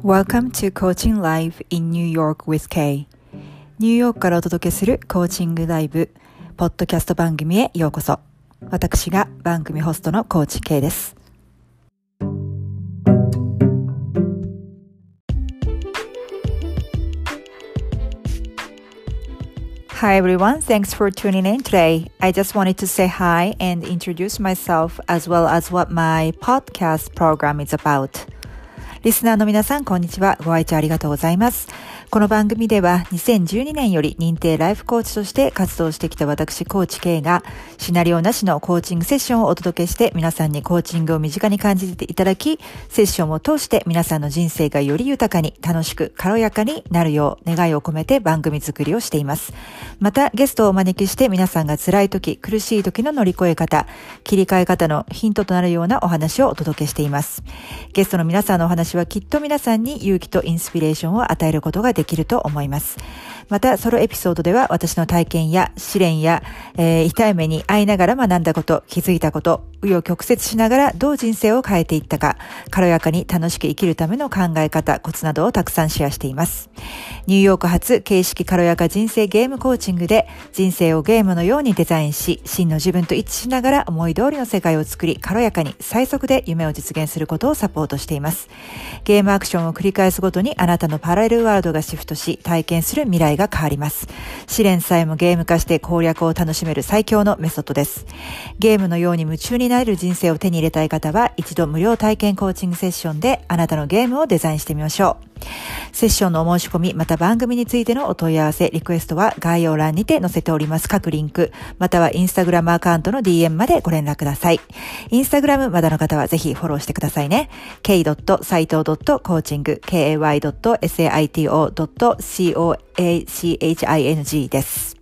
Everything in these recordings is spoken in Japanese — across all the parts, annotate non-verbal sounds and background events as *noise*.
Welcome to Coaching Live in New York with Kay ニューヨークからお届けするコーチングライブポッドキャスト番組へようこそ私が番組ホストのコーチ K です Hi everyone, thanks for tuning in today. I just wanted to say hi and introduce myself as well as what my podcast program is about. リスナーの皆さん、こんにちは。ご愛聴ありがとうございます。この番組では2012年より認定ライフコーチとして活動してきた私コーチ K がシナリオなしのコーチングセッションをお届けして皆さんにコーチングを身近に感じていただきセッションを通して皆さんの人生がより豊かに楽しく軽やかになるよう願いを込めて番組作りをしています。またゲストをお招きして皆さんが辛い時、苦しい時の乗り越え方、切り替え方のヒントとなるようなお話をお届けしています。ゲストの皆さんのお話はきっと皆さんに勇気とインスピレーションを与えることができますできると思います。また、ソロエピソードでは私の体験や試練や、えー、痛い目に遭いながら学んだこと、気づいたこと、紆余曲折しながらどう人生を変えていったか、軽やかに楽しく生きるための考え方、コツなどをたくさんシェアしています。ニューヨーク発形式軽やか人生ゲームコーチングで人生をゲームのようにデザインし、真の自分と一致しながら思い通りの世界を作り、軽やかに最速で夢を実現することをサポートしています。ゲームアクションを繰り返すごとにあなたのパラレルワールドがシフトし、体験する未来が変わります。試練さえもゲーム化して攻略を楽しめる最強のメソッドです。ゲームのように夢中になれる人生を手に入れたい方は、一度無料体験コーチングセッションであなたのゲームをデザインしてみましょう。セッションのお申し込み、また番組についてのお問い合わせ、リクエストは概要欄にて載せております各リンク、またはインスタグラムアカウントの DM までご連絡ください。インスタグラムまだの方はぜひフォローしてくださいね。k.saito.coaching, k-a-y.saito.coaching です。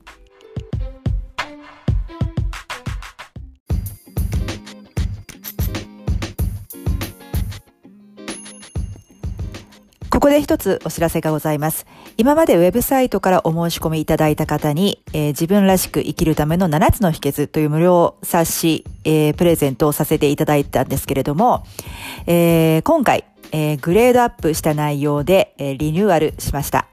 ここで一つお知らせがございます。今までウェブサイトからお申し込みいただいた方に、えー、自分らしく生きるための7つの秘訣という無料冊子、えー、プレゼントをさせていただいたんですけれども、えー、今回、えグレードアップした内容で、えリニューアルしました。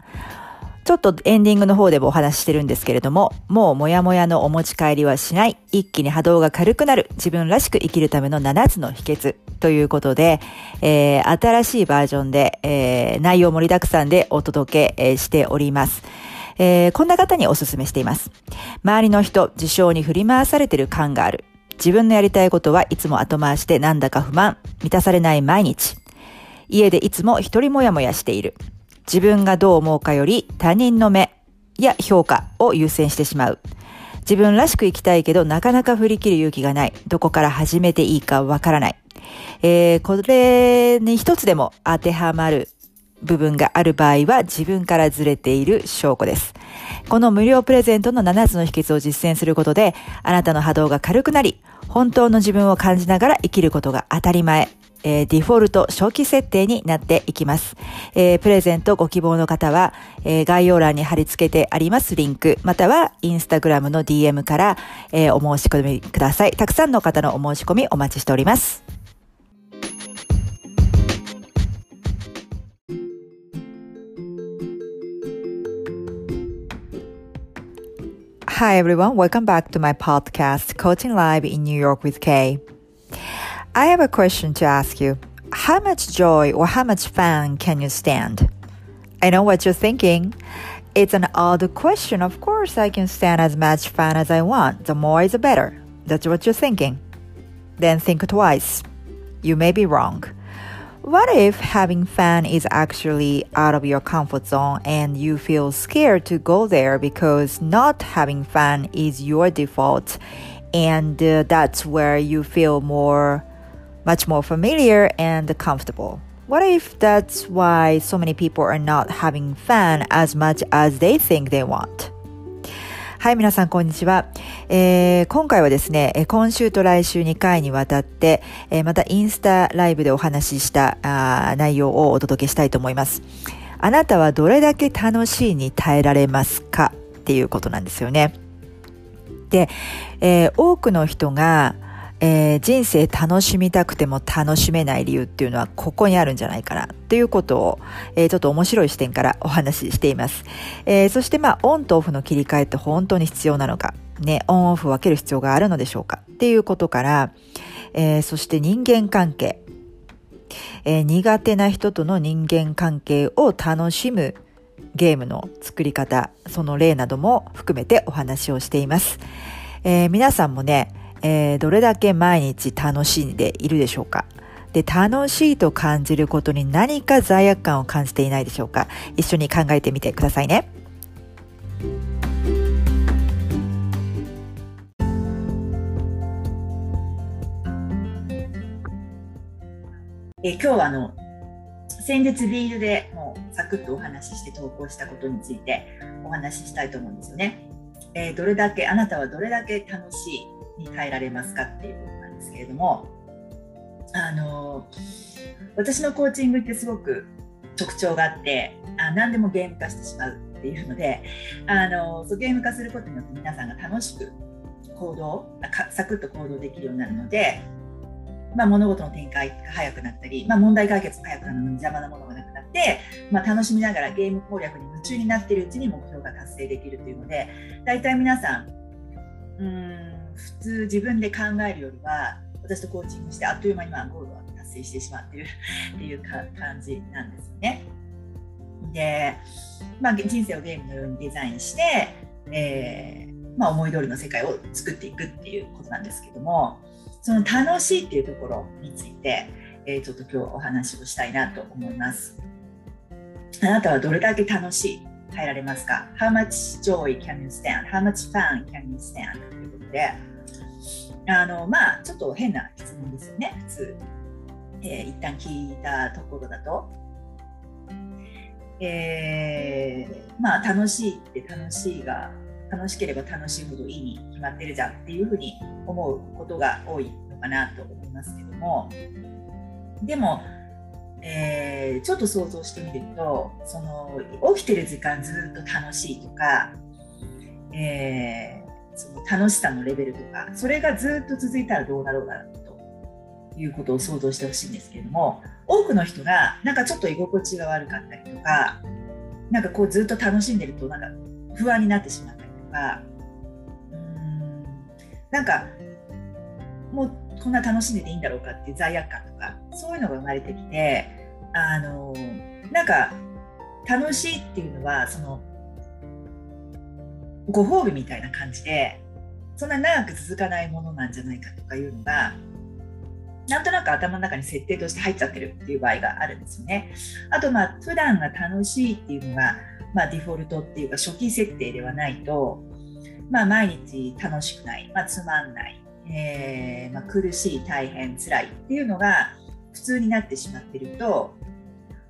ちょっとエンディングの方でもお話ししてるんですけれども、もうもやもやのお持ち帰りはしない、一気に波動が軽くなる、自分らしく生きるための7つの秘訣ということで、えー、新しいバージョンで、えー、内容盛りだくさんでお届け、しております。えー、こんな方にお勧めしています。周りの人、事象に振り回されてる感がある。自分のやりたいことはいつも後回しでなんだか不満、満たされない毎日。家でいつも一人もやもやしている。自分がどう思うかより他人の目や評価を優先してしまう。自分らしく生きたいけどなかなか振り切る勇気がない。どこから始めていいかわからない。えー、これに一つでも当てはまる部分がある場合は自分からずれている証拠です。この無料プレゼントの7つの秘訣を実践することで、あなたの波動が軽くなり、本当の自分を感じながら生きることが当たり前。えー、デフォルト初期設定になっていきます。えー、プレゼントご希望の方は、えー、概要欄に貼り付けてありますリンク、またはインスタグラムの DM から、えお申し込みください。たくさんの方のお申し込みお待ちしております。Hi everyone, welcome back to my podcast, Coaching Live in New York with Kay. I have a question to ask you. How much joy or how much fun can you stand? I know what you're thinking. It's an odd question. Of course, I can stand as much fun as I want. The more is the better. That's what you're thinking. Then think twice. You may be wrong. What if having fun is actually out of your comfort zone and you feel scared to go there because not having fun is your default and uh, that's where you feel more much more familiar and comfortable. What if that's why so many people are not having fun as much as they think they want? はい、皆さん、こんにちは。えー、今回はですね、今週と来週2回にわたって、えー、またインスタライブでお話ししたあ内容をお届けしたいと思います。あなたはどれだけ楽しいに耐えられますか？っていうことなんですよね。で、えー、多くの人が、えー、人生楽しみたくても楽しめない理由っていうのはここにあるんじゃないかなということを、えー、ちょっと面白い視点からお話ししています。えー、そしてまあオンとオフの切り替えって本当に必要なのか、ね、オンオフ分ける必要があるのでしょうかっていうことから、えー、そして人間関係、えー、苦手な人との人間関係を楽しむゲームの作り方、その例なども含めてお話をしています。えー、皆さんもね、えー、どれだけ毎日楽しんでいるでしょうか？で、楽しいと感じることに何か罪悪感を感じていないでしょうか？一緒に考えてみてくださいね。え今日はあの先日ビールでもうサクッとお話しして投稿したことについてお話ししたいと思うんですよね。えー、どれだけあなたはどれだけ楽しいに耐えられますかっていうことなんですけれどもあの私のコーチングってすごく特徴があってあ何でもゲーム化してしまうっていうのであのそうゲーム化することによって皆さんが楽しく行動サクッと行動できるようになるのでまあ、物事の展開が早くなったり、まあ、問題解決が早くなるのに邪魔なものがなくなって、まあ、楽しみながらゲーム攻略に夢中になっているうちに目標が達成できるというので大体皆さんうん普通自分で考えるよりは私とコーチングしてあっという間にまあゴールを達成してしまっている *laughs* っていう感じなんですよね。で、まあ、人生をゲームのようにデザインして、えーまあ、思い通りの世界を作っていくっていうことなんですけどもその楽しいっていうところについて、えー、ちょっと今日お話をしたいなと思います。あなたはどれだけ楽しい？耐えられますか ?How much joy can you stand?How much fun can you stand? で、あの、まあ、ちょっと変な質問ですよね、普通。えー、一旦聞いたところだと。えー、まあ、楽しいって楽しいが楽しければ楽しいほどいいに決まってるじゃんっていうふうに思うことが多いのかなと思いますけどもでも、えー、ちょっと想像してみるとその起きてる時間ずっと楽しいとか、え、その楽しさのレベルとかそれがずっと続いたらどうなろうかなということを想像してほしいんですけれども多くの人がなんかちょっと居心地が悪かったりとかなんかこうずっと楽しんでるとなんか不安になってしまったりとかうんなんかもうこんな楽しんでていいんだろうかっていう罪悪感とかそういうのが生まれてきてあのなんか楽しいっていうのはそのご褒美みたいな感じでそんな長く続かないものなんじゃないかとかいうのがなんとなく頭の中に設定として入っちゃってるっていう場合があるんですよね。あとまあ普段が楽しいっていうのがまあ、デフォルトっていうか初期設定ではないと、まあ、毎日楽しくない、まあ、つまんない、えー、ま、苦しい大変辛いっていうのが普通になってしまってると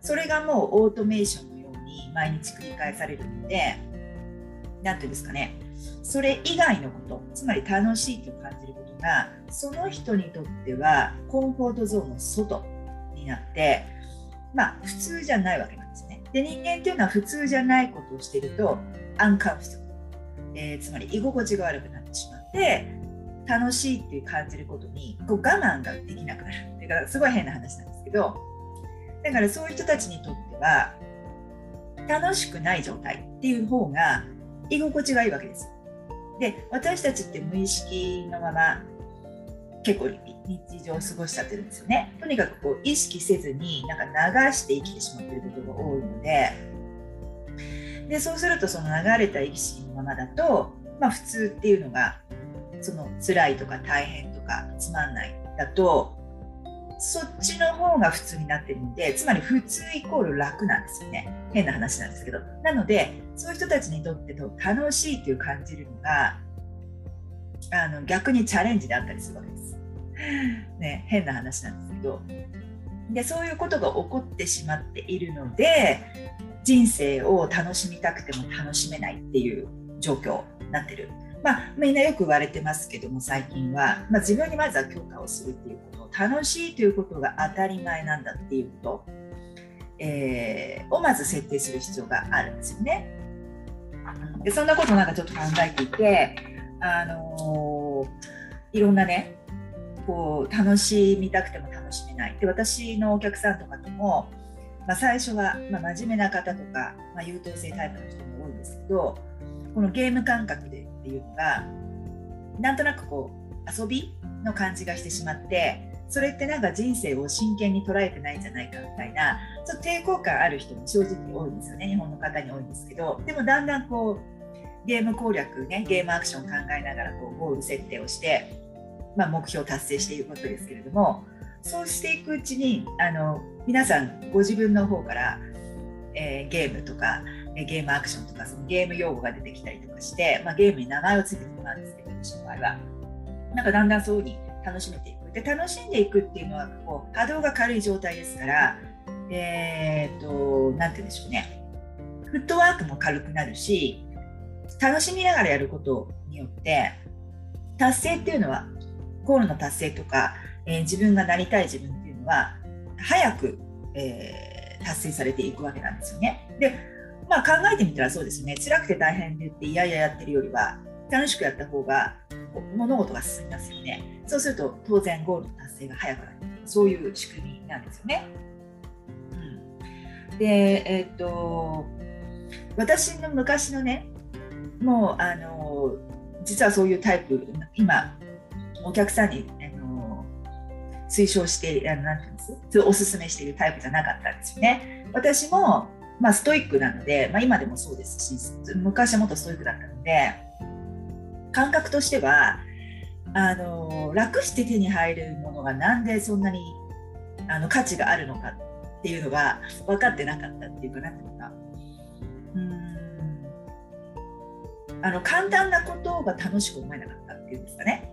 それがもうオートメーションのように毎日繰り返されるので何ていうんですかね。それ以外のことつまり楽しいと感じることがその人にとってはコンフォートゾーンの外になってまあ普通じゃないわけなんですね。で人間っていうのは普通じゃないことをしているとアンカンフト、えー、つまり居心地が悪くなってしまって楽しいっていう感じることにこう我慢ができなくなる。っていうかすごい変な話なんですけどだからそういう人たちにとっては楽しくない状態っていう方が居心地がいいわけです。で私たちって無意識のまま結構日常を過ごしちゃってるんですよね。とにかくこう意識せずになんか流して生きてしまっていることが多いのででそうするとその流れた意識のままだと、まあ、普通っていうのがその辛いとか大変とかつまんないだとそっちの方が普通になってるのでつまり普通イコール楽なんですよね変な話なんですけどなのでそういう人たちにとってと楽しいという感じるのがあの逆にチャレンジであったりするわけです。*laughs* ね、変な話なんですけどでそういうことが起こってしまっているので人生を楽しみたくても楽しめないっていう状況になってる。まあ、みんなよく言われてますけども最近は、まあ、自分にまずは許可をするっていうことを楽しいということが当たり前なんだっていうこと、えー、をまず設定する必要があるんですよね。でそんなことなんかちょっと考えていて、あのー、いろんなねこう楽しみたくても楽しめない。で私のお客さんとかとも、まあ、最初は、まあ、真面目な方とか、まあ、優等生タイプの人も多いんですけどこのゲーム感覚でっていうのがなんとなくこう遊びの感じがしてしまってそれってなんか人生を真剣に捉えてないんじゃないかみたいなちょっと抵抗感ある人も正直多いんですよね日本の方に多いんですけど。でもだんだんこうゲーム攻略ねゲームアクション考えながらこうゴール設定をして、まあ、目標を達成していくことですけれどもそうしていくうちにあの皆さんご自分の方から、えー、ゲームとかゲームアクションとかそのゲーム用語が出てきたりとかして、まあ、ゲームに名前を付けてもらうんですけど私の場合はなんかだんだんそういうふうに楽しめていく。で楽しんでいくっていうのはこう波動が軽い状態ですからえっ、と何て言うんでしょうね。フットワークも軽くなるし楽しみながらやることによって達成っていうのはゴールの達成とか、えー、自分がなりたい自分っていうのは早く、えー、達成されていくわけなんですよね。でまあ考えてみたらそうですね辛くて大変で言っていやいややってるよりは楽しくやった方が物事が進みますよね。そうすると当然ゴールの達成が早くなる。そういう仕組みなんですよね。で、えー、っと、私の昔のね、もうあの実はそういうタイプ、今、お客さんにあの推奨して、あのなんていうんです？おすすめしているタイプじゃなかったんですよね。私も、まあ、ストイックなので、まあ、今でもそうですし、昔はもっとストイックだったので、感覚としてはあの楽して手に入るものがなんでそんなにあの価値があるのかっていうのが分かってなかったっていうかなっていうか。うん。あの簡単なことが楽しく思えなかったっていうんですかね。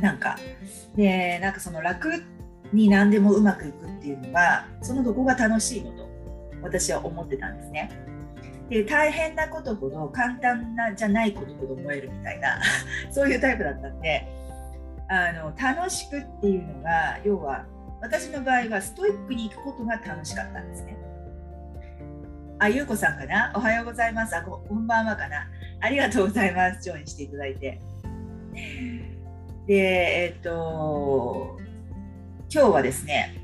なんか。でなんかその楽に何でもうまくいくっていうのはそのどこが楽しいのと私は思ってたんですね。で大変なことほど簡単なじゃないことほど思えるみたいな *laughs* そういうタイプだったんであの楽しくっていうのが要は私の場合はストイックに行くことが楽しかったんですね。あ、ゆうこさんかな？おはようございます。あ、こんばんはかな？ありがとうございます。ジョインしていただいて。で、えっと、今日はですね、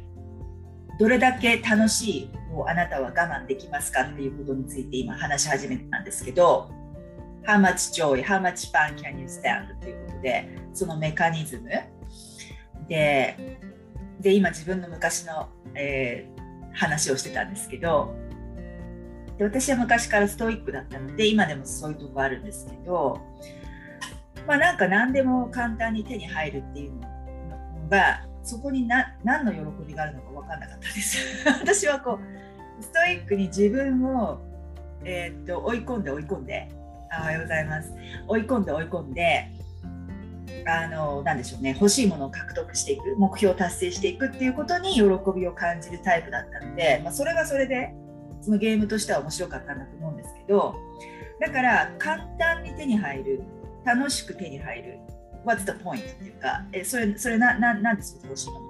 どれだけ楽しいをあなたは我慢できますかっていうことについて今話し始めたんですけど How much joy, how much fun can you stand? ということでそのメカニズムでで今自分の昔の、えー、話をしてたんですけどで私は昔からストイックだったので今でもそういうとこあるんですけどまあなんか何でも簡単に手に入るっていうのがそこにな何の喜びがあるのか分かんなかったです *laughs* 私はこうストイックに自分を、えー、っと追い込んで追い込んであおはようございます追い込んで追い込んであのなでしょうね欲しいものを獲得していく目標を達成していくっていうことに喜びを感じるタイプだったので、まあ、それがそれでそのゲームとしては面白かったんだと思うんですけどだから簡単に手に入る楽しく手に入る What's the point? っていうか、えそれ、それな、ななんでそれ欲しいの。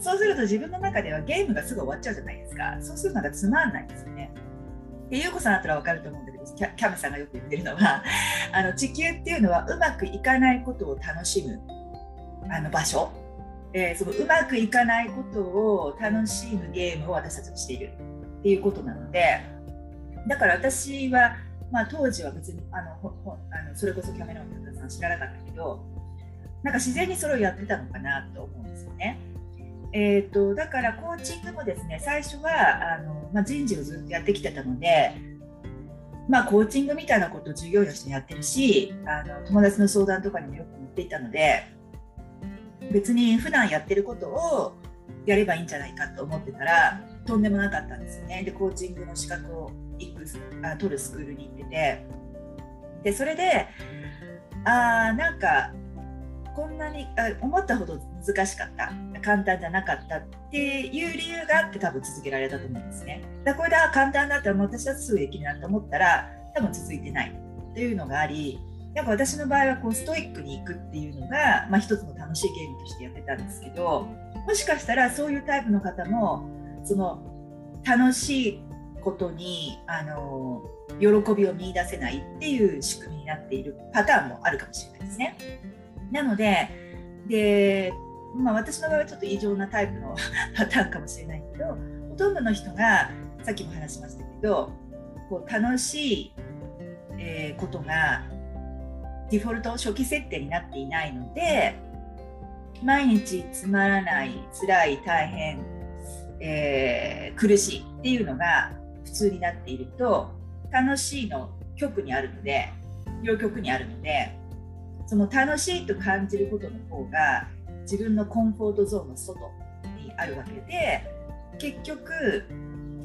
そうすると自分の中ではゲームがすぐ終わっちゃうじゃないですか。そうするとなんかつまんないですよね。で、ゆうこさんだったら分かると思うんだけど、キャキャムさんがよく言ってるのは、*laughs* あの地球っていうのはうまくいかないことを楽しむあの場所。えー、そのうまくいかないことを楽しむゲームを私たちはしているっていうことなので、だから私はまあ、当時は別にあのほほあのそれこそキャメロン・タさん知らなかったけどなんか自然にそれをやってたのかなと思うんですよね。えーと、だからコーチングもですね最初はあの、まあ、人事をずっとやってきてたので、まあ、コーチングみたいなことを授業としてやってるしあの友達の相談とかにもよく乗っていたので別に普段やってることをやればいいんじゃないかと思ってたらとんでもなかったんですよね。でコーチングの資格を行くあ取るスクールに行っててでそれであなんかこんなにあ思ったほど難しかった簡単じゃなかったっていう理由があって多分続けられたと思うんですね。だこれで簡単だったら私はすぐできるなと思ったら多分続いてないというのがありやっぱ私の場合はこうストイックに行くっていうのが、まあ、一つの楽しいゲームとしてやってたんですけどもしかしたらそういうタイプの方もその楽しいことにあの喜びを見いだせないっていう仕組みになっているパターンもあるかもしれないですね。なのでで、まあ、私の場合はちょっと異常なタイプの *laughs* パターンかもしれないけどほとんどの人がさっきも話しましたけどこう楽しい、えー、ことがデフォルト初期設定になっていないので毎日つまらない辛い大変、えー、苦しいっていうのが普通になっていると楽しいの極にあるので両極にあるのでその楽しいと感じることの方が自分のコンフォートゾーンの外にあるわけで結局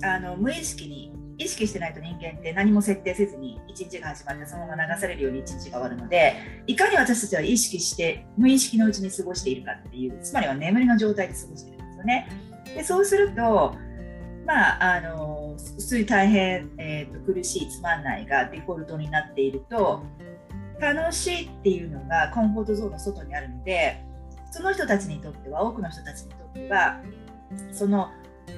あの無意識に意識してないと人間って何も設定せずに一日が始まってそのまま流されるように一日が終わるのでいかに私たちは意識して無意識のうちに過ごしているかっていうつまりは眠りの状態で過ごしているんですよね。でそうするとまああの普通に大変、えーと、苦しいつまんないがデフォルトになっていると楽しいっていうのがコンフォートゾーンの外にあるのでその人たちにとっては多くの人たちにとってはその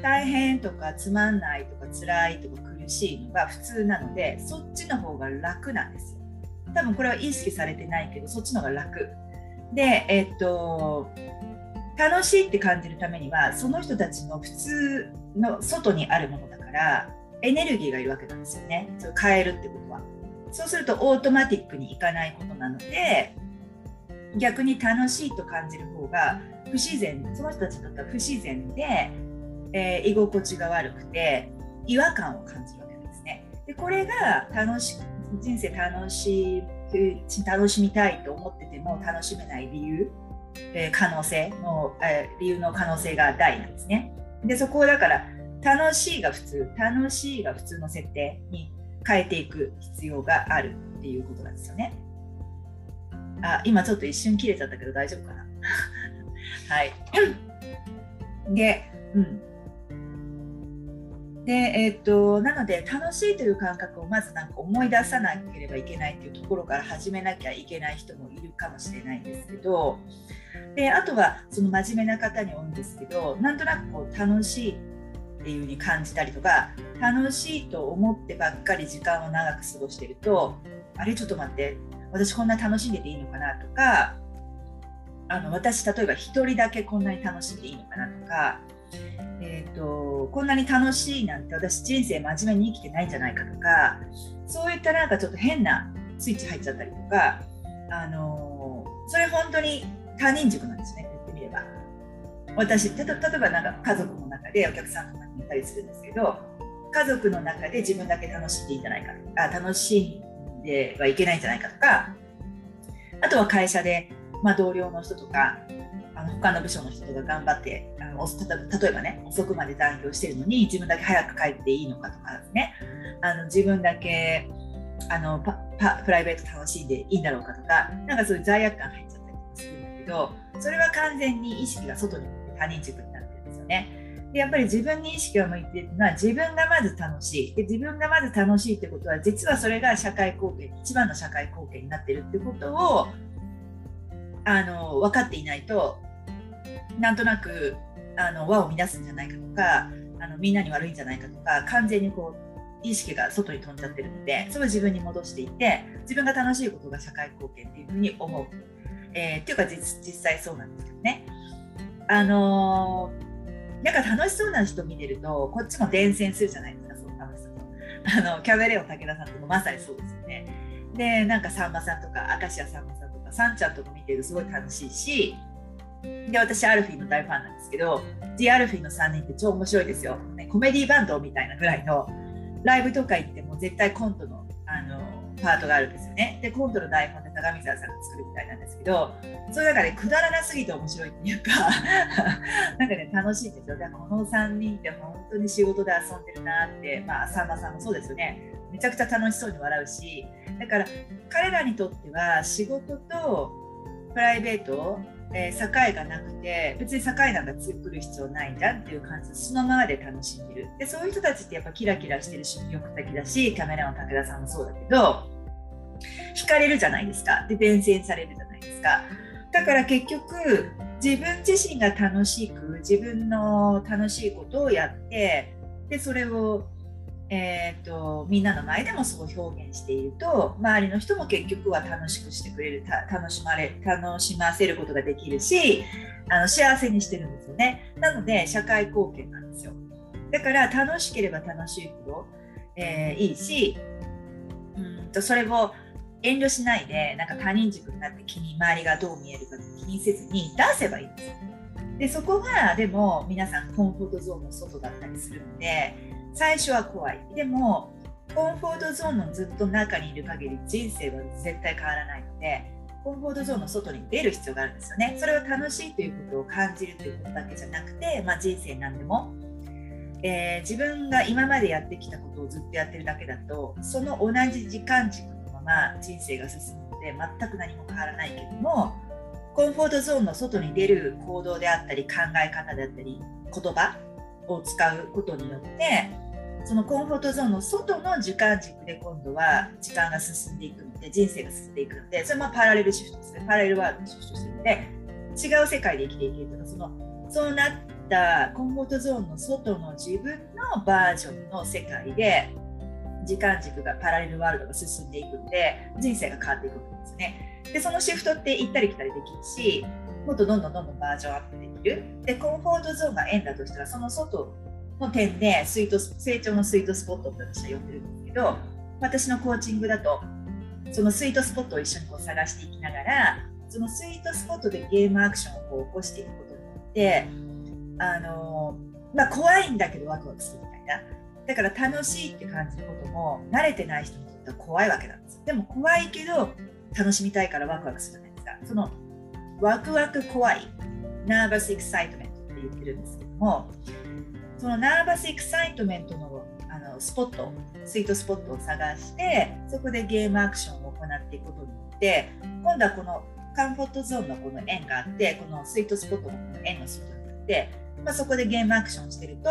大変とかつまんないとか辛いとか苦しいのが普通なのでそっちの方が楽なんですよ。多分これは意識されてないけどそっちの方が楽。で、えっと楽しいって感じるためにはその人たちの普通の外にあるものだからエネルギーがいるわけなんですよね。それ変えるってことは。そうするとオートマティックにいかないことなので逆に楽しいと感じる方が不自然その人たちにとっては不自然で、えー、居心地が悪くて違和感を感じるわけですね。でこれが楽し人生楽し楽しみたいと思ってても楽しめない理由、えー、可能性の、えー、理由の可能性が大なんですね。でそこをだから楽しいが普通楽しいが普通の設定に変えていく必要があるっていうことなんですよね。あ今ちょっと一瞬切れちゃったけど大丈夫かな *laughs* はい。*laughs* で、うん。で、えー、っと、なので、楽しいという感覚をまずなんか思い出さなければいけないっていうところから始めなきゃいけない人もいるかもしれないんですけど、で、あとはその真面目な方に多いんですけど、なんとなくこう楽しいっていう風に感じたりとか、楽しいと思ってばっかり時間を長く過ごしてると、あれ？ちょっと待って、私こんな楽しんでていいのかなとか、あの私例えば1人だけこんなに楽しんでいいのかなとか、えーと、こんなに楽しいなんて私人生真面目に生きてないんじゃないかとかそういったなんかちょっと変なスイッチ入っちゃったりとか、あのそれ本当に他人軸なんですね言ってみれば。私例えばなんか家族の中でお客さんとかにいたりするんですけど家族の中で自分だけ楽しんでいいんじゃないかとか楽しんではいけないんじゃないかとかあとは会社でまあ、同僚の人とかあの他の部署の人とか頑張ってあの例えばね遅くまで残業してるのに自分だけ早く帰っていいのかとかですねあの自分だけあのパパプライベート楽しんでいいんだろうかとかなんかそういう罪悪感入っちゃったりとかするんだけどそれは完全に意識が外に他人軸になってるんですよね。でやっぱり自分に意識が向いているのは自分がまず楽しいで自分がまず楽しいってことは実はそれが社会貢献一番の社会貢献になってるってことをあの分かっていないとなんとなくあの輪を乱すんじゃないかとかあのみんなに悪いんじゃないかとか完全にこう意識が外に飛んじゃってるのでそれを自分に戻していって自分が楽しいことが社会貢献っていうふうに思う、えー、っていうか実際そうなんですけどね。あのー、なんか楽しそうな人見てるとこっちも伝染するじゃないですかその楽しさと。あの *laughs* キャベレオン武田さんとかまさにそうですよね。でなんかさんまさんとか明石家さんまさんかサンちゃんとか見てるとすごい楽しいしで私アルフィーの大ファンなんですけど The アルフィーの3人って超面白いですよ、ね、コメディバンドみたいなぐらいのライブとか行っても絶対コントのパートがあるんですよね。で今度の台本で高見沢さんが作るみたいなんですけどその中でくだらなすぎて面白いっていうか *laughs* なんかね楽しいんですよ。だからこの3人って本当に仕事で遊んでるなってまあさんまさんもそうですよね。めちゃくちゃ楽しそうに笑うしだから彼らにとっては仕事とプライベート、えー、境がなくて別に境なんか作る必要ないんだっていう感じ。でそのままで楽しんでる。でそういう人たちってやっぱキラキラしてるし魅力的だしカメラマン武田さんもそうだけど惹かれるじゃないですか。で伝染されるじゃないですか。だから結局自分自身が楽しく自分の楽しいことをやってでそれをえーと、みんなの前でもそう表現していると周りの人も結局は楽しくしてくれる楽しまれ楽しませることができるしあの幸せにしてるんですよね。なので社会貢献なんですよ。だから楽しければ楽しいほど、えー、いいしうんとそれを遠慮しないでなんか他人軸になって気に周りがどう見えるか気にせずに出せばいいんですよ。でそこがでも皆さんコンフォートゾーンの外だったりするので最初は怖い。でもコンフォートゾーンのずっと中にいる限り人生は絶対変わらないのでコンフォートゾーンの外に出る必要があるんですよね。それを楽しいということを感じるということだけじゃなくて、まあ、人生なんでも、えー、自分が今までやってきたことをずっとやってるだけだとその同じ時間軸のまま人生が進むので全く何も変わらないけどもコンフォートゾーンの外に出る行動であったり考え方であったり言葉を使うことによってそのコンフォートゾーンの外の時間軸で今度は時間が進んでいくので人生が進んでいくのでそれもパラレルシフトですねパラレルワールドにシフトしてるので違う世界で生きていけるとかそのそうなったコンフォートゾーンの外の自分のバージョンの世界で時間軸がパラレルワールドが進んでいくので人生が変わっていくわけですね。でそのシフトって行ったり来たりできるしもっとどんどんどんどんバージョンアップできる。でコンフォートゾーンが円だとしたらその外の点でスイート成長のスイートスポットって私は呼んでるんですけど私のコーチングだとそのスイートスポットを一緒にこう探していきながらそのスイートスポットでゲームアクションをこう起こしていくことによってあのまあ、怖いんだけどワクワクするみたいな。だから楽しいって感じることも慣れてない人にとっては怖いわけなんですでも怖いけど楽しみたいからワクワクするじゃないですか。そのワクワク怖いナーバスエクサイトメントって言ってるんですけどもそのナーバスエクサイトメントのあのスポットスイートスポットを探してそこでゲームアクションを行っていくことによって今度はこのカンフォートゾーンのこの円があってこのスイートスポットの円の外になって、まあ、そこでゲームアクションしてると、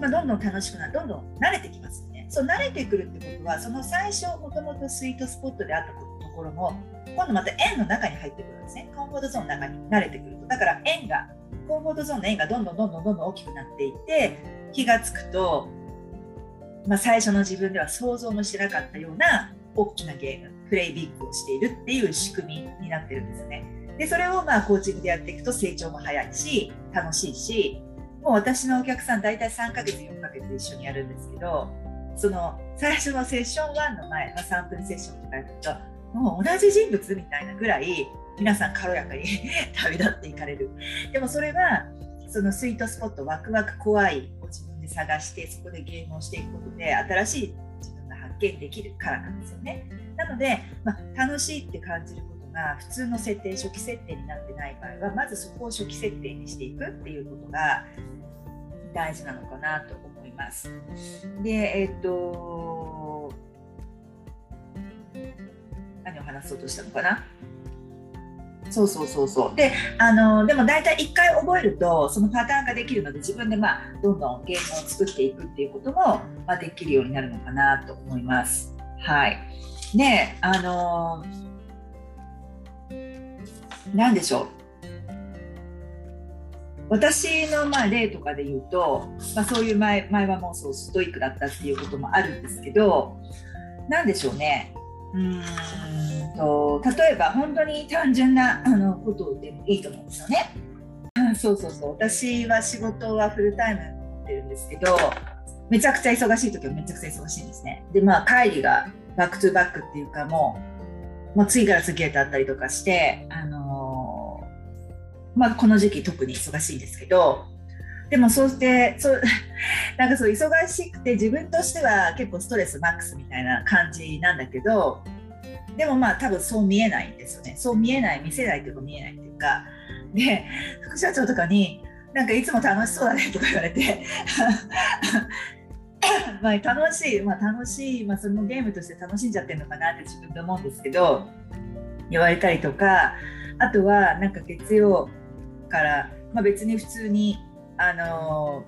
まあ、どんどん楽しくなるどんどん慣れてきますよね。そう慣れてくるってことはその最初もともとスイートスポットであったこところも今度また円の中に入ってくるんですねコンフォートゾーンの中に慣れてくるとだから円がコンフォートゾーンの円がどんどんどんどんどんどん大きくなっていって気が付くと、まあ、最初の自分では想像もしなかったような大きなゲームプレイビッグをしているっていう仕組みになってるんですね。でそれをまあコーチングでやっていくと成長も早いし楽しいしもう私のお客さん大体3ヶ月4ヶ月一緒にやるんですけどその最初のセッション1の前、まあ、3分セッションとかやるともう同じ人物みたいなぐらい皆さん軽やかに *laughs* 旅立っていかれる。でもそれはそのスイートスポットワクワク怖いを自分で探してそこでゲームをしていくことで新しい自分が発見できるからなんですよね。なので、まあ、楽しいって感じることが普通の設定初期設定になってない場合はまずそこを初期設定にしていくっていうことが大事なのかなと思います。でえっ、と何を話そうとしたのかな？そうそうそうそう。であのでも大体1回覚えるとそのパターンができるので自分で、まあ、どんどんゲームを作っていくっていうことも、まあ、できるようになるのかなと思います。はい。であの何でしょう。私のまあ例とかで言うと、まあ、そういう前前はもうそうストイックだったっていうこともあるんですけど何でしょうねうんと例えば本当に単純なあのことでもいいと思うんですよね。そうそうそう私は仕事はフルタイム持ってるんですけどめちゃくちゃ忙しい時はめちゃくちゃ忙しいんですね。でまあ帰りがバックトゥバックっていうかもうもう次から次へとあったりとかして、あのー、まあ、この時期特に忙しいんですけどでもそうしてそう *laughs* なんかそう忙しくて自分としては結構ストレスマックスみたいな感じなんだけどでもまあ多分そう見えないんですよね。そう見えない見せないというか見えないっていうか。で副社長とかになんかいつも楽しそうだねとか言われて。*laughs* まあ楽しい、まあ、楽しい、まあ、そのゲームとして楽しんじゃってるのかなって自分で思うんですけど言われたりとか。あとはなんか月曜から、まあ、別に普通にあの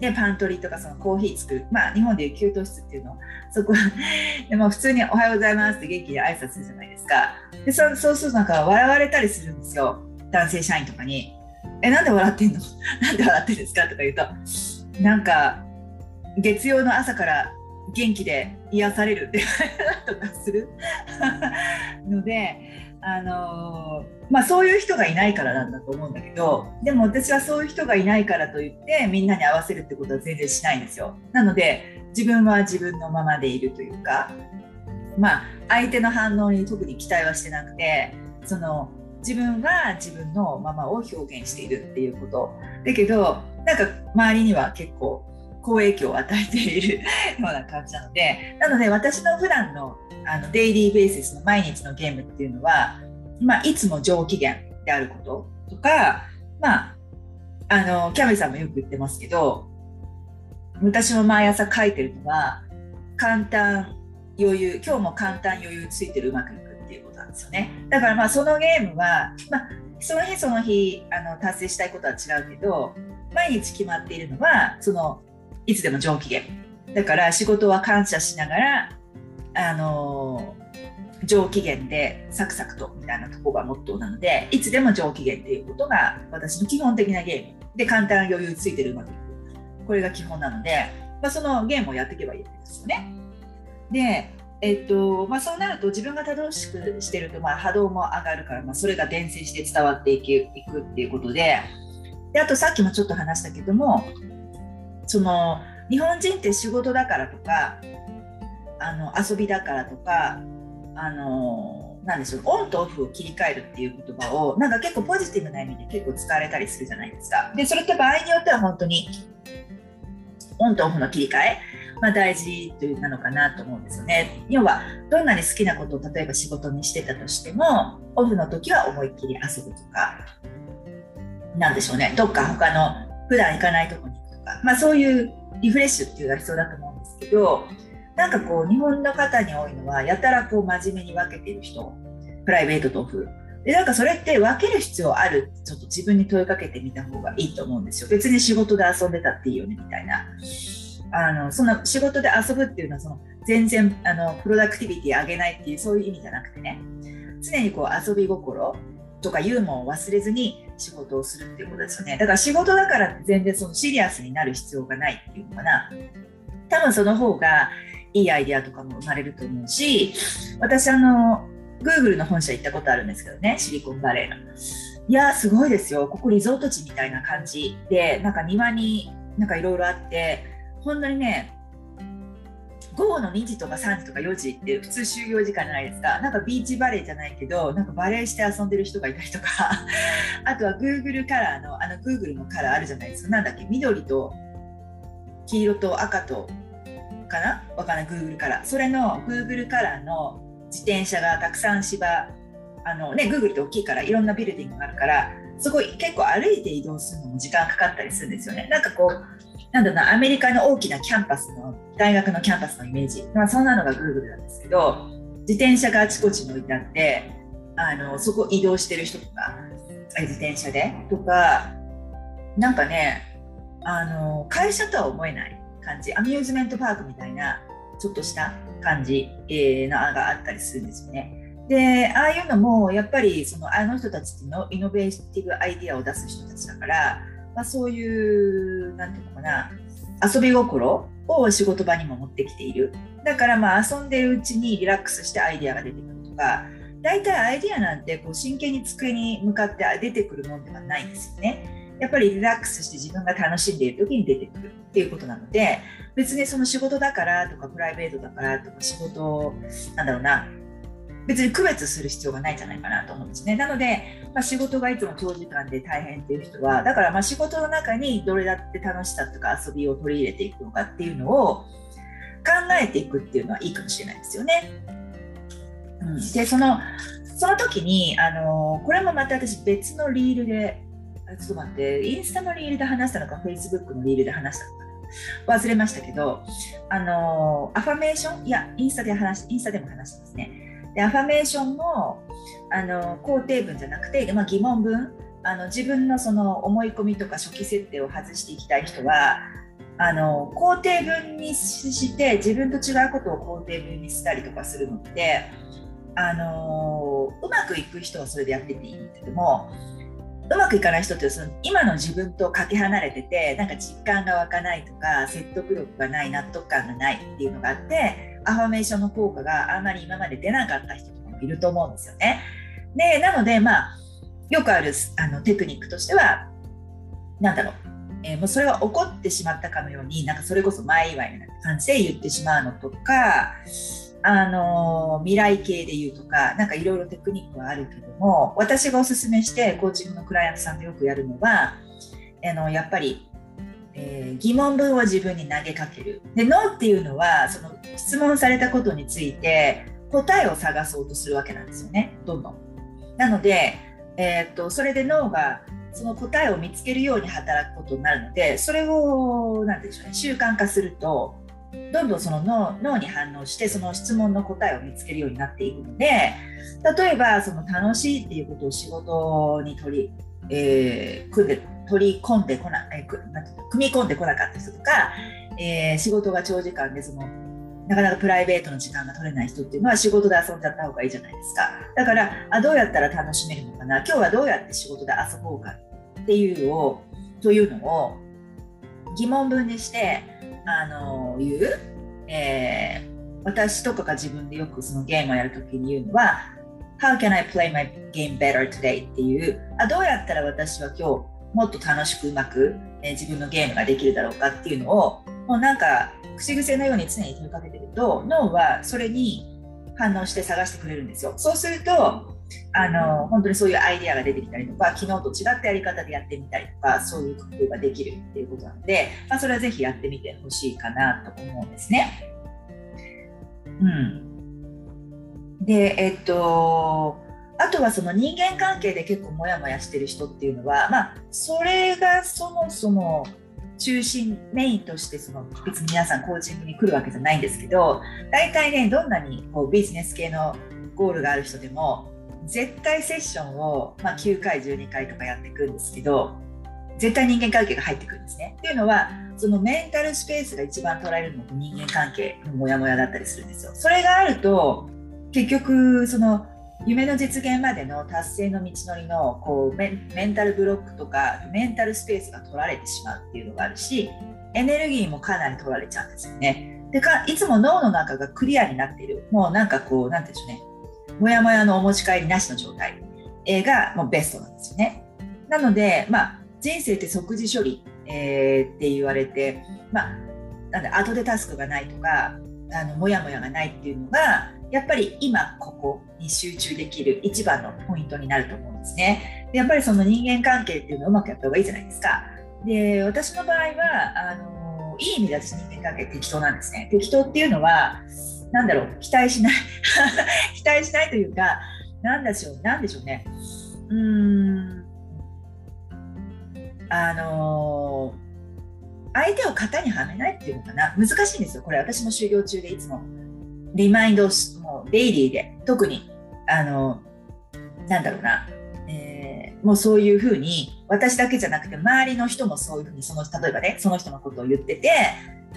ね、パントリーとかそのコーヒー作る、まあ、日本でいう給湯室っていうのそこ *laughs* でも普通に「おはようございます」って元気で挨拶するじゃないですか。でそそうするとなんか笑われたりするんですよ。男性社員とかに「えなんで笑ってんの？*laughs* なんで笑ってるんですか?」とか言うとなんか月曜の朝から元気で癒されるってとかする。*laughs* のであのまあそういう人がいないからなんだと思うんだけどでも私はそういう人がいないからといってみんなに合わせるってことは全然しないんですよ。なので自分は自分のままでいるというかまあ相手の反応に特に期待はしてなくてその自分は自分のままを表現しているっていうこと。だけどなんか周りには結構好影響を与えている *laughs* ような感じなのでなので私の普段のあのデイリーベーシスの毎日のゲームっていうのは、まあ、いつも上機嫌であることとか、まあ、あのキャメさんもよく言ってますけど私も毎朝書いてるのは簡単余裕今日も簡単余裕ついてるうまくいくっていうことなんですよね。だからまあそのゲームは、まあ、その日その日あの達成したいことは違うけど毎日決まっているのはそのいつでも上機嫌。だから仕事は感謝しながらあの上機嫌でサクサクとみたいなとこがモットーなのでいつでも上機嫌っていうことが私の基本的なゲーム。で簡単余裕ついてるうまくいくこれが基本なので、まあ、そのゲームをやっていけばいいんですよね。でえっとまあ、そうなると自分が正しくしてると、まあ、波動も上がるから、まあ、それが伝染して伝わっていくいくっていうことで。であとさっきもちょっと話したけどもその日本人って仕事だからとかあの遊びだからとかあのなんでしょうオンとオフを切り替えるっていう言葉をなんか結構ポジティブな意味で結構使われたりするじゃないですか。でそれって場合によっては本当にオンとオフの切り替え、まあ、大事というなのかなと思うんですよね。要はどんなに好きなことを例えば仕事にしてたとしてもオフの時は思いっきり遊ぶとかなんでしょうねどっか他の普段行かないとこにか、まあ、そういうリフレッシュっていうのが必要だと思うんですけどなんかこう日本の方に多いのはやたらこう真面目に分けてる人プライベートとオフでなんかそれって分ける必要あるちょっと自分に問いかけてみた方がいいと思うんですよ。別に仕事で遊んでたっていいよねみたいな。あのその仕事で遊ぶっていうのはその全然あのプロダクティビティ上げないっていうそういう意味じゃなくてね。常にこう遊び心とかユーモアを忘れずに仕事をするっていうことですよね。だから仕事だから全然そのシリアスになる必要がないっていうのかな。多分その方がいいアイデアとかも生まれると思うし私あの Google の本社行ったことあるんですけどねシリコンバレーの。いやすごいですよ。ここリゾート地みたいな感じでなんか庭になんかいろいろあって本当にね午後の2時とか3時とか4時って普通就業時間じゃないですか。なんかビーチバレーじゃないけどなんかバレーして遊んでる人がいたりとか。*laughs* あとは Google カラーのあの Google のカラーあるじゃないですか。なんだっけ？緑と黄色と赤とかな？わかんない。Google カラー。それの Google カラーの自転車がたくさん芝あのね Google って大きいからいろんなビルディングがあるからすごい結構歩いて移動するのも時間かかったりするんですよね。なんかこうなんだなアメリカの大きなキャンパスの大学のキャンパスのイメージ、まあ、そんなのが Google なんですけど自転車があちこちに置いてあってあのそこ移動してる人とか自転車で。とかなんかねあの会社とは思えない感じ。アミューズメントパークみたいなちょっとした感じ、えー、のがあったりするんですよね。でああいうのもやっぱりそのあの人たちってのイノベーティブアイデアを出す人たちだから、まあ、そういうなんていうのかな。遊び心を仕事場にも持ってきている。だからまあ遊んでるうちにリラックスしてアイデアが出てくるとか。大体アイデアなんてこう真剣に机に向かって出てくるもんではないんですよね。やっぱりリラックスして自分が楽しんでいる時に出てくるっていうことなので。別にその仕事だからとかプライベートだからとか仕事なんだろうな。別に区別する必要がないんじゃないかなと思うんですね。なので、まあ、仕事がいつも長時間で大変っていう人は、だからまあ仕事の中にどれだって楽しさとか遊びを取り入れていくのかっていうのを考えていくっていうのはいいかもしれないですよね。うん、で、その、その時に、あのこれもまた私別のリールで、ちょっと待って、インスタのリールで話したのか、フェイスブックのリールで話したのか忘れましたけど、あのアファメーション、いや、インスタで話インスタでも話してますね。でアファメーションもあの肯定文じゃなくて、まあ、疑問文。あの自分のその思い込みとか初期設定を外していきたい人はあの肯定文にして自分と違うことを肯定文にしたりとかするのってあのうまくいく人はそれでやってていいんだけどもうまくいかない人ってその今の自分とかけ離れててなんか実感が湧かないとか説得力がない納得感がないっていうのがあってアファメーションの効果があんまり今まで出なかった人もいると思うんですよね。でなのでまあよくあるあのテクニックとしては何だろう、えー、もうそれが起こってしまったかのようになんかそれこそ前祝いみたいな感じで言ってしまうのとかあの未来系で言うとか何かいろいろテクニックはあるけども私がおすすめしてコーチングのクライアントさんとよくやるのはあのやっぱり、えー、疑問文を自分に投げかける。でノーっていうのはその質問されたことについて答えを探そうとするわけなんですよね。どんどん。なので、えー、っとそれで脳がその答えを見つけるように働くことになるのでそれを何て言うんでしょうね習慣化するとどんどんその脳脳に反応してその質問の答えを見つけるようになっていくので例えばその楽しいっていうことを仕事に取り、えー、組んで取り込んでこな、えー、組み込んでこなかった人とか、えー、仕事が長時間でそのなかなかプライベートの時間が取れない人っていうのは仕事で遊んじゃった方がいいじゃないですかだからあどうやったら楽しめるのかな今日はどうやって仕事で遊ぼうかっていうのをというのを疑問文にしてあの言う、えー、私とかが自分でよくそのゲームをやるときに言うのは How can I play my game better today? っていうあどうやったら私は今日もっと楽しくうまく、え、自分のゲームができるだろうかっていうのをもうなんか口癖のように常に問いかけてると脳はそれに反応して探してくれるんですよ。そうするとあの本当にそういうアイデアが出てきたりとか昨日と違ったやり方でやってみたりとかそういう工夫ができるっていうことなので、まあ、それはぜひやってみてほしいかなと思うんですね。うん、でえっとあとはその人間関係で結構モヤモヤしてる人っていうのはまあそれがそもそも中心メインとしてその別に皆さんコーチングに来るわけじゃないんですけど大体ねどんなにこうビジネス系のゴールがある人でも絶対セッションを、まあ、9回12回とかやっていくんですけど絶対人間関係が入ってくるんですね。っていうのはそのメンタルスペースが一番取られるのが人間関係のモヤモヤだったりするんですよ。それがあると結局その夢の実現までの達成の道のりのこうメンタルブロックとかメンタルスペースが取られてしまうっていうのがあるしエネルギーもかなり取られちゃうんですよね。でかいつも脳の中がクリアになっているもうなんかこうなんていうんでしょうねもやもやのお持ち帰りなしの状態がもうベストなんですよね。なので、まあ、人生って即時処理、えー、って言われて、まあ、なんだ後でタスクがないとかあのもやもやがないっていうのがやっぱり今ここに集中できる一番のポイントになると思うんですね。でやっぱりその人間関係っていうのをうまくやった方がいいじゃないですか。で私の場合はあのいい意味で私人間関係適当なんですね。適当っていうのはなんだろう期待しない *laughs* 期待しないというかなんでしょうなんでしょうねうーんあの、相手を型にはめないっていうのかな難しいんですよこれ私も修行中でいつもリマインドをもうデイリーで特にあの、なんだろうな、えー、もうそういうふうに私だけじゃなくて周りの人もそういうふうにその例えばねその人のことを言ってて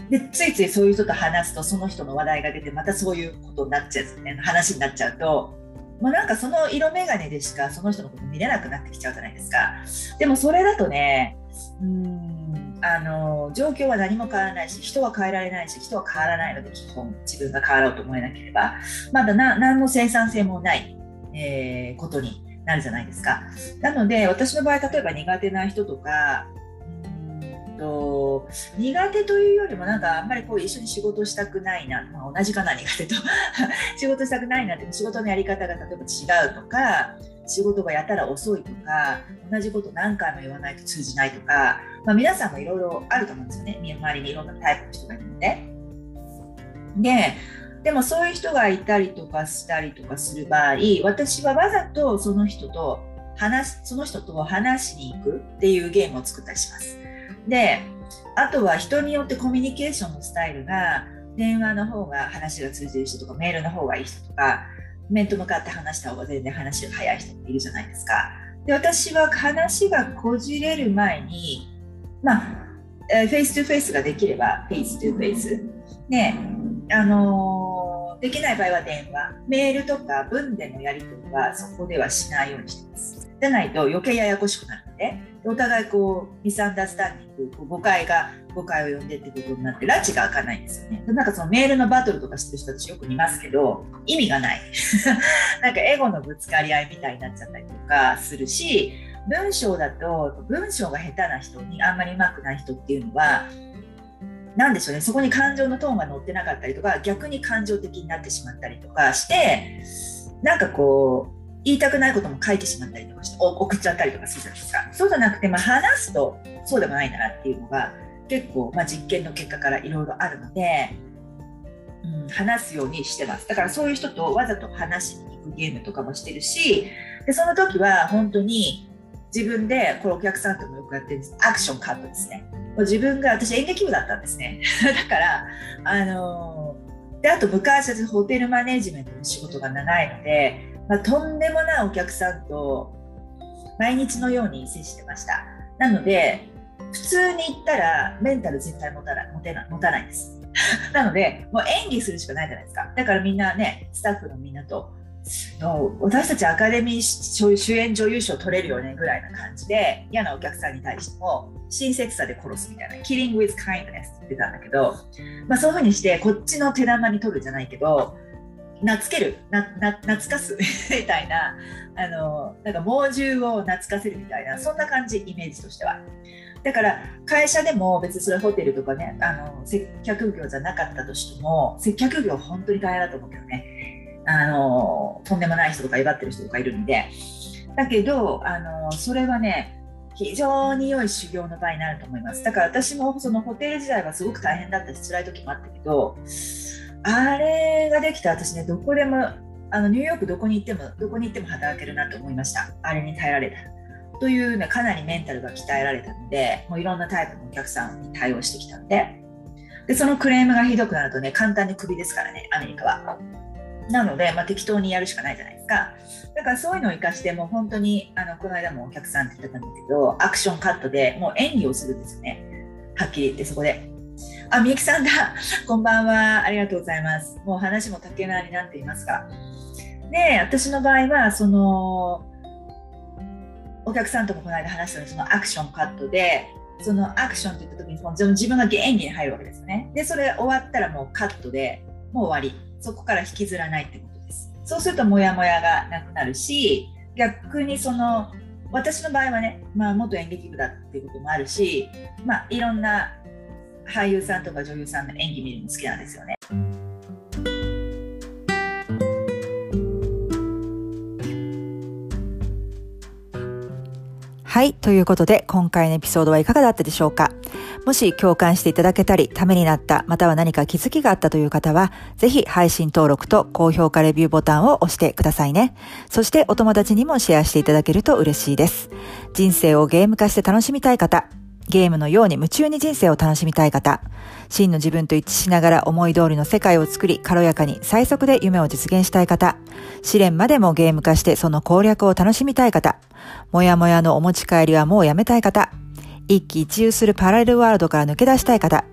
でついついそういう人と話すとその人の話題が出てまたそういうことになっちゃう、ね、話になっちゃうともうなんかその色眼鏡でしかその人のこと見れなくなってきちゃうじゃないですか。でもそれだとねうんあの状況は何も変わらないし人は変えられないし人は変わらないので基本自分が変わろうと思えなければまだ何の生産性もない、えー、ことになるじゃないですか。なので私の場合例えば苦手な人とかと苦手というよりもなんかあんまりこう一緒に仕事したくないな、まあ、同じかな苦手と。*laughs* 仕事したくないなって仕事のやり方が例えば違うとか仕事がやたら遅いとか同じこと何回も言わないと通じないとか、まあ、皆さんもいろいろあると思うんですよね周りにいろんなタイプの人がいるので。ででもそういう人がいたりとかしたりとかする場合私はわざとその人と話その人と話しに行くっていうゲームを作ったりします。であとは人によってコミュニケーションのスタイルが電話の方が話が通じる人とかメールの方がいい人とか面と向かって話した方が全然話が早い人っているじゃないですか。で私は話がこじれる前にまあ face to face ができれば face to face ねあのー、できない場合は電話メールとか文でのやり取りはそこではしないようにしてます。じゃないと余計ややこしくなるのでお互いこう misunderstanding こう誤解が誤解を呼んでってことになって埒が明かないんですよね。なんかそのメールのバトルとかしてる人たちよく見ますけど意味がない。*laughs* なんかエゴのぶつかり合いみたいになっちゃったりとかするし文章だと文章が下手な人にあんまりうまくない人っていうのは何でしょうね。そこに感情のトーンが乗ってなかったりとか逆に感情的になってしまったりとかしてなんかこう言いたくないことも書いてしまったりとかして送っちゃったりとかするじゃないですか。そうじゃなくて、まあ、話すとそうでもないんだなっていうのが結構、まあ、実験の結果からいろいろあるので、うん、話すようにしてます。だからそういう人とわざと話しに行くゲームとかもしてるしでその時は本当に自分でこれお客さんともよくやってるんです。アクションカットですね。自分が私演劇部だったんですね。*laughs* だからあのー、であと昔私ホテルマネジメントの仕事が長いのでまあ、とんでもないお客さんと毎日のように接してました。なので、普通に言ったらメンタル絶対持たない持てな持たないです。*laughs* なので、もう演技するしかないじゃないですか。だからみんなね、スタッフのみんなと、私たちアカデミー主演女優賞取れるよねぐらいな感じで、嫌なお客さんに対しても、親切さで殺すみたいな、キリング with kindness って言ってたんだけど、まあ、そういうふうにして、こっちの手玉に取るじゃないけど、懐けるなな懐かす *laughs* みたいなあのなんか猛獣を懐かせるみたいなそんな感じイメージとしては。だから会社でも別にそれホテルとかねあの接客業じゃなかったとしても接客業本当に大変だと思うけどね。あのとんでもない人とか威張ってる人とかいるんで。だけどあのそれはね非常に良い修行の場になると思います。だから私もそのホテル時代はすごく大変だったし辛い時もあったけどあれができた。私ねどこでもあのニューヨークどこに行ってもどこに行っても働けるなと思いました。あれに耐えられた。というねかなりメンタルが鍛えられたのでもういろんなタイプのお客さんに対応してきたので。でそのクレームがひどくなるとね簡単にクビですからねアメリカは。なので、まあ、適当にやるしかないじゃないですか。だからそういうのを生かしてもう本当にあのこの間もお客さんって言ってたんだけどアクションカットでもう演技をするんですよね。はっきり言ってそこで。あ、みゆきさんだ。*laughs* こんばんは。ありがとうございます。もう話も竹縄になっていますが。で、私の場合は、その、お客さんともこの間話したのそのアクションカットで、そのアクションって言った時にその自分が演技に入るわけですね。で、それ終わったらもうカットでもう終わり。そこから引きずらないってことです。そうするとモヤモヤがなくなるし、逆にその私の場合はね、まあ、元演劇部だっていうこともあるし、まあ、いろんな俳優さんとか女優さんの演技見るの好きなんですよね。はい。ということで、今回のエピソードはいかがだったでしょうか？もし共感していただけたり、ためになった、または何か気づきがあったという方は、ぜひ配信登録と高評価レビューボタンを押してくださいね。そしてお友達にもシェアしていただけると嬉しいです。人生をゲーム化して楽しみたい方、ゲームのように夢中に人生を楽しみたい方、真の自分と一致しながら思い通りの世界を作り、軽やかに最速で夢を実現したい方、試練までもゲーム化してその攻略を楽しみたい方、もやもやのお持ち帰りはもうやめたい方、一喜一憂するパラレルワールドから抜け出したい方、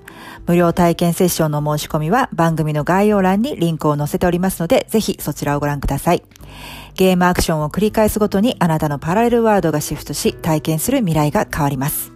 無料体験セッションの申し込みは番組の概要欄にリンクを載せておりますので、ぜひそちらをご覧ください。ゲームアクションを繰り返すごとにあなたのパラレルワールドがシフトし、体験する未来が変わります。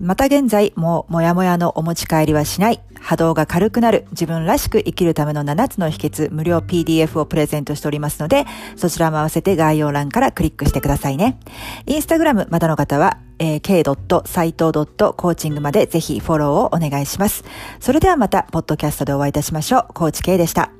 また現在、もうもやもやのお持ち帰りはしない、波動が軽くなる、自分らしく生きるための7つの秘訣、無料 PDF をプレゼントしておりますので、そちらも合わせて概要欄からクリックしてくださいね。インスタグラムまだの方は、えー、k.saito.coaching までぜひフォローをお願いします。それではまた、ポッドキャストでお会いいたしましょう。コーチ K でした。